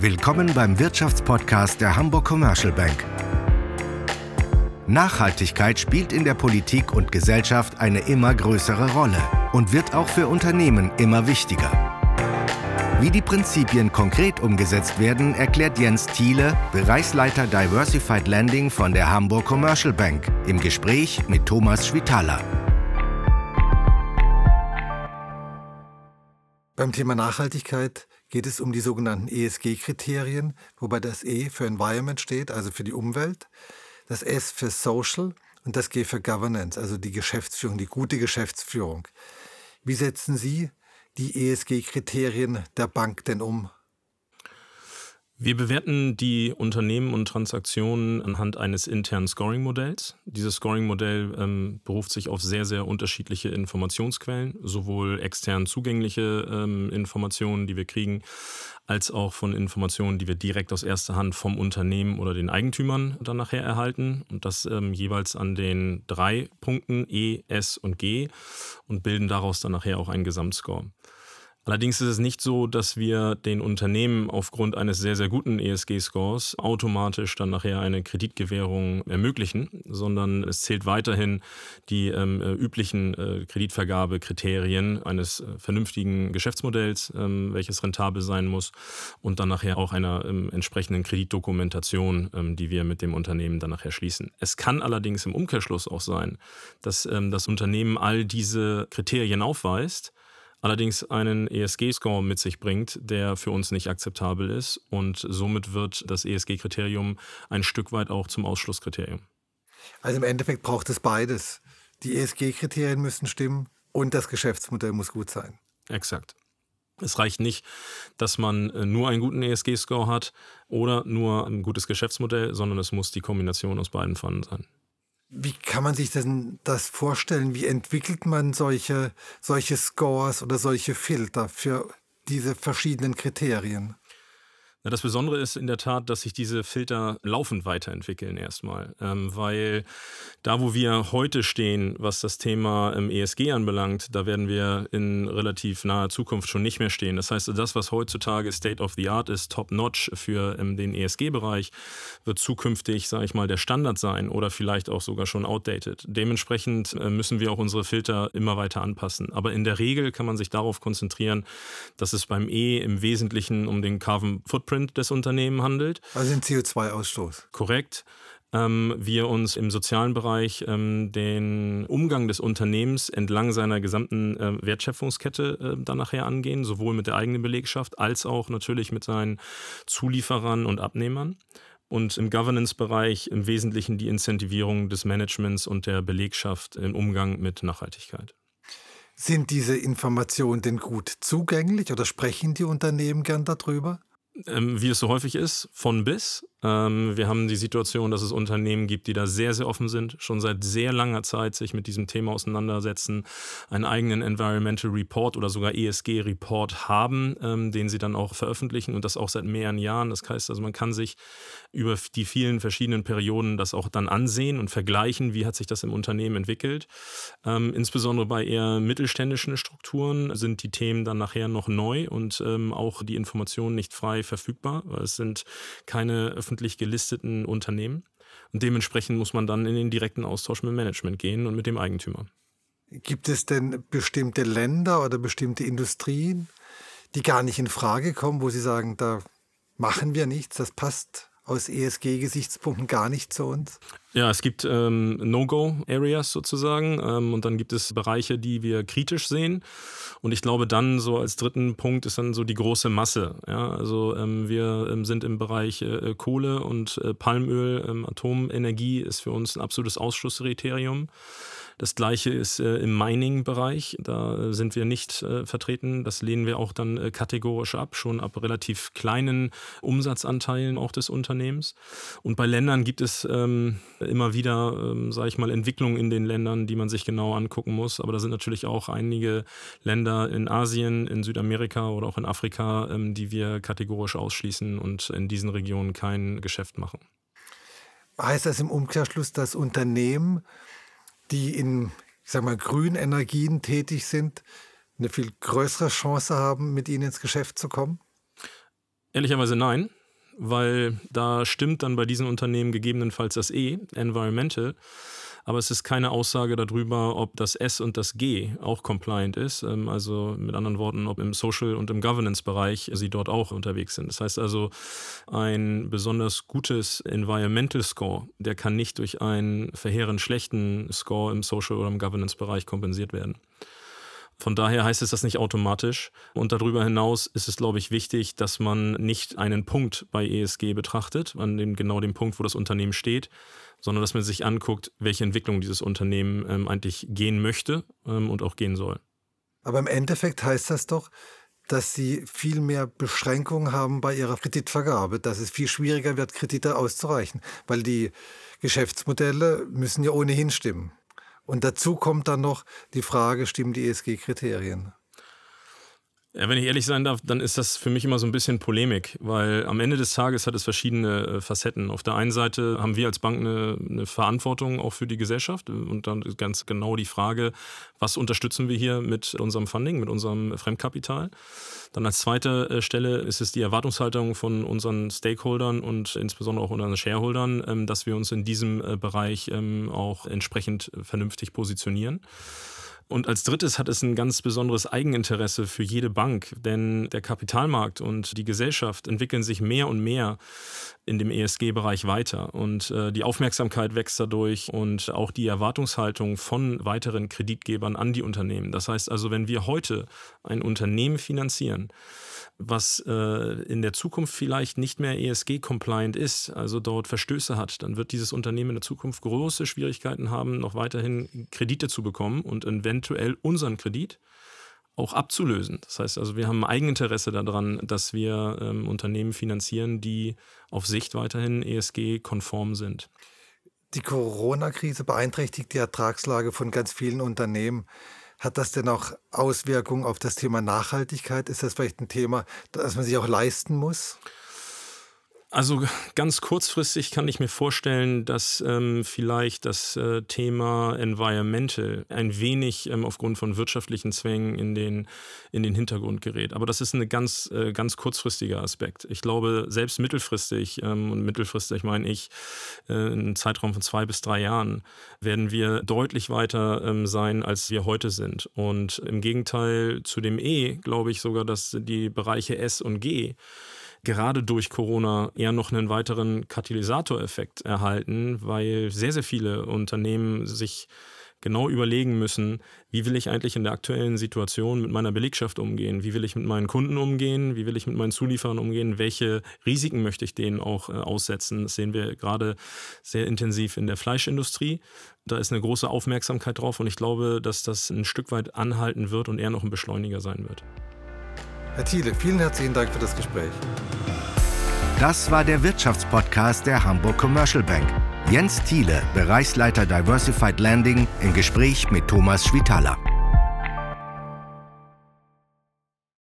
Willkommen beim Wirtschaftspodcast der Hamburg Commercial Bank. Nachhaltigkeit spielt in der Politik und Gesellschaft eine immer größere Rolle und wird auch für Unternehmen immer wichtiger. Wie die Prinzipien konkret umgesetzt werden, erklärt Jens Thiele, Bereichsleiter Diversified Lending von der Hamburg Commercial Bank, im Gespräch mit Thomas Schwitaler. Beim Thema Nachhaltigkeit geht es um die sogenannten ESG-Kriterien, wobei das E für Environment steht, also für die Umwelt, das S für Social und das G für Governance, also die Geschäftsführung, die gute Geschäftsführung. Wie setzen Sie die ESG-Kriterien der Bank denn um? Wir bewerten die Unternehmen und Transaktionen anhand eines internen Scoring-Modells. Dieses Scoring-Modell ähm, beruft sich auf sehr, sehr unterschiedliche Informationsquellen, sowohl extern zugängliche ähm, Informationen, die wir kriegen, als auch von Informationen, die wir direkt aus erster Hand vom Unternehmen oder den Eigentümern dann nachher erhalten. Und das ähm, jeweils an den drei Punkten E, S und G und bilden daraus dann nachher auch einen Gesamtscore. Allerdings ist es nicht so, dass wir den Unternehmen aufgrund eines sehr, sehr guten ESG-Scores automatisch dann nachher eine Kreditgewährung ermöglichen, sondern es zählt weiterhin die ähm, äh, üblichen äh, Kreditvergabekriterien eines äh, vernünftigen Geschäftsmodells, ähm, welches rentabel sein muss und dann nachher auch einer ähm, entsprechenden Kreditdokumentation, ähm, die wir mit dem Unternehmen dann nachher schließen. Es kann allerdings im Umkehrschluss auch sein, dass ähm, das Unternehmen all diese Kriterien aufweist, allerdings einen ESG-Score mit sich bringt, der für uns nicht akzeptabel ist. Und somit wird das ESG-Kriterium ein Stück weit auch zum Ausschlusskriterium. Also im Endeffekt braucht es beides. Die ESG-Kriterien müssen stimmen und das Geschäftsmodell muss gut sein. Exakt. Es reicht nicht, dass man äh, nur einen guten ESG-Score hat oder nur ein gutes Geschäftsmodell, sondern es muss die Kombination aus beiden vorhanden sein. Wie kann man sich denn das vorstellen? Wie entwickelt man solche, solche Scores oder solche Filter für diese verschiedenen Kriterien? Na, das Besondere ist in der Tat, dass sich diese Filter laufend weiterentwickeln erstmal, ähm, weil da, wo wir heute stehen, was das Thema ähm, ESG anbelangt, da werden wir in relativ naher Zukunft schon nicht mehr stehen. Das heißt, das, was heutzutage State of the Art ist, top-notch für ähm, den ESG-Bereich, wird zukünftig, sage ich mal, der Standard sein oder vielleicht auch sogar schon outdated. Dementsprechend äh, müssen wir auch unsere Filter immer weiter anpassen. Aber in der Regel kann man sich darauf konzentrieren, dass es beim E im Wesentlichen um den Carbon Footprint Footprint des Unternehmens handelt. Also den CO2-Ausstoß. Korrekt. Ähm, wir uns im sozialen Bereich ähm, den Umgang des Unternehmens entlang seiner gesamten äh, Wertschöpfungskette äh, dann nachher angehen, sowohl mit der eigenen Belegschaft als auch natürlich mit seinen Zulieferern und Abnehmern. Und im Governance-Bereich im Wesentlichen die Incentivierung des Managements und der Belegschaft im Umgang mit Nachhaltigkeit. Sind diese Informationen denn gut zugänglich oder sprechen die Unternehmen gern darüber? Ähm, wie es so häufig ist, von bis. Ähm, wir haben die Situation, dass es Unternehmen gibt, die da sehr, sehr offen sind, schon seit sehr langer Zeit sich mit diesem Thema auseinandersetzen, einen eigenen Environmental Report oder sogar ESG-Report haben, ähm, den sie dann auch veröffentlichen und das auch seit mehreren Jahren. Das heißt also, man kann sich über die vielen verschiedenen Perioden das auch dann ansehen und vergleichen, wie hat sich das im Unternehmen entwickelt. Ähm, insbesondere bei eher mittelständischen Strukturen sind die Themen dann nachher noch neu und ähm, auch die Informationen nicht frei verfügbar, weil es sind keine öffentlich gelisteten Unternehmen. Und dementsprechend muss man dann in den direkten Austausch mit dem Management gehen und mit dem Eigentümer. Gibt es denn bestimmte Länder oder bestimmte Industrien, die gar nicht in Frage kommen, wo Sie sagen, da machen wir nichts, das passt aus ESG-Gesichtspunkten gar nicht zu uns? Ja, es gibt ähm, No-Go-Areas sozusagen ähm, und dann gibt es Bereiche, die wir kritisch sehen. Und ich glaube, dann so als dritten Punkt ist dann so die große Masse. Ja? Also ähm, wir ähm, sind im Bereich äh, Kohle und äh, Palmöl, ähm, Atomenergie ist für uns ein absolutes Ausschlusskriterium. Das gleiche ist äh, im Mining-Bereich. Da äh, sind wir nicht äh, vertreten. Das lehnen wir auch dann äh, kategorisch ab, schon ab relativ kleinen Umsatzanteilen auch des Unternehmens. Und bei Ländern gibt es ähm, immer wieder, ähm, sage ich mal, Entwicklungen in den Ländern, die man sich genau angucken muss. Aber da sind natürlich auch einige Länder in Asien, in Südamerika oder auch in Afrika, ähm, die wir kategorisch ausschließen und in diesen Regionen kein Geschäft machen. Heißt das im Umkehrschluss, dass Unternehmen die in, sag mal, grünen Energien tätig sind, eine viel größere Chance haben, mit ihnen ins Geschäft zu kommen? Ehrlicherweise nein, weil da stimmt dann bei diesen Unternehmen gegebenenfalls das E, Environmental aber es ist keine Aussage darüber, ob das S und das G auch compliant ist. Ähm, also mit anderen Worten, ob im Social- und im Governance-Bereich sie dort auch unterwegs sind. Das heißt also, ein besonders gutes Environmental Score, der kann nicht durch einen verheerend schlechten Score im Social- oder im Governance-Bereich kompensiert werden. Von daher heißt es das nicht automatisch. Und darüber hinaus ist es, glaube ich, wichtig, dass man nicht einen Punkt bei ESG betrachtet, an dem, genau dem Punkt, wo das Unternehmen steht, sondern dass man sich anguckt, welche Entwicklung dieses Unternehmen ähm, eigentlich gehen möchte ähm, und auch gehen soll. Aber im Endeffekt heißt das doch, dass sie viel mehr Beschränkungen haben bei ihrer Kreditvergabe, dass es viel schwieriger wird, Kredite auszureichen, weil die Geschäftsmodelle müssen ja ohnehin stimmen. Und dazu kommt dann noch die Frage, stimmen die ESG-Kriterien? Ja, wenn ich ehrlich sein darf, dann ist das für mich immer so ein bisschen Polemik, weil am Ende des Tages hat es verschiedene äh, Facetten. Auf der einen Seite haben wir als Bank eine, eine, Verantwortung auch für die Gesellschaft und dann ganz genau die Frage, was unterstützen wir hier mit unserem Funding, mit unserem Fremdkapital. Dann als zweite äh, Stelle ist es die Erwartungshaltung von unseren Stakeholdern und insbesondere auch unseren Shareholdern, ähm, dass wir uns in diesem äh, Bereich ähm, auch entsprechend vernünftig positionieren. Und als drittes hat es ein ganz besonderes Eigeninteresse für jede Bank, denn der Kapitalmarkt und die Gesellschaft entwickeln sich mehr und mehr in dem ESG-Bereich weiter. Und äh, die Aufmerksamkeit wächst dadurch und auch die Erwartungshaltung von weiteren Kreditgebern an die Unternehmen. Das heißt also, wenn wir heute ein Unternehmen finanzieren, was äh, in der Zukunft vielleicht nicht mehr ESG-compliant ist, also dort Verstöße hat, dann wird dieses Unternehmen in der Zukunft große Schwierigkeiten haben, noch weiterhin Kredite zu bekommen und eventuell unseren Kredit auch abzulösen. Das heißt also, wir haben ein Eigeninteresse daran, dass wir ähm, Unternehmen finanzieren, die auf Sicht weiterhin ESG-konform sind. Die Corona-Krise beeinträchtigt die Ertragslage von ganz vielen Unternehmen. Hat das denn auch Auswirkungen auf das Thema Nachhaltigkeit? Ist das vielleicht ein Thema, das man sich auch leisten muss? Also ganz kurzfristig kann ich mir vorstellen, dass ähm, vielleicht das äh, Thema Environmental ein wenig ähm, aufgrund von wirtschaftlichen Zwängen in den, in den Hintergrund gerät. Aber das ist ein ganz, äh, ganz kurzfristiger Aspekt. Ich glaube, selbst mittelfristig, ähm, und mittelfristig meine ich äh, einen Zeitraum von zwei bis drei Jahren, werden wir deutlich weiter ähm, sein, als wir heute sind. Und im Gegenteil zu dem E glaube ich sogar, dass die Bereiche S und G gerade durch Corona eher noch einen weiteren Katalysatoreffekt erhalten, weil sehr, sehr viele Unternehmen sich genau überlegen müssen, wie will ich eigentlich in der aktuellen Situation mit meiner Belegschaft umgehen, wie will ich mit meinen Kunden umgehen, wie will ich mit meinen Zulieferern umgehen, welche Risiken möchte ich denen auch äh, aussetzen. Das sehen wir gerade sehr intensiv in der Fleischindustrie. Da ist eine große Aufmerksamkeit drauf und ich glaube, dass das ein Stück weit anhalten wird und eher noch ein Beschleuniger sein wird. Herr Thiele, vielen herzlichen Dank für das Gespräch. Das war der Wirtschaftspodcast der Hamburg Commercial Bank. Jens Thiele, Bereichsleiter Diversified Landing, im Gespräch mit Thomas Schwitaler.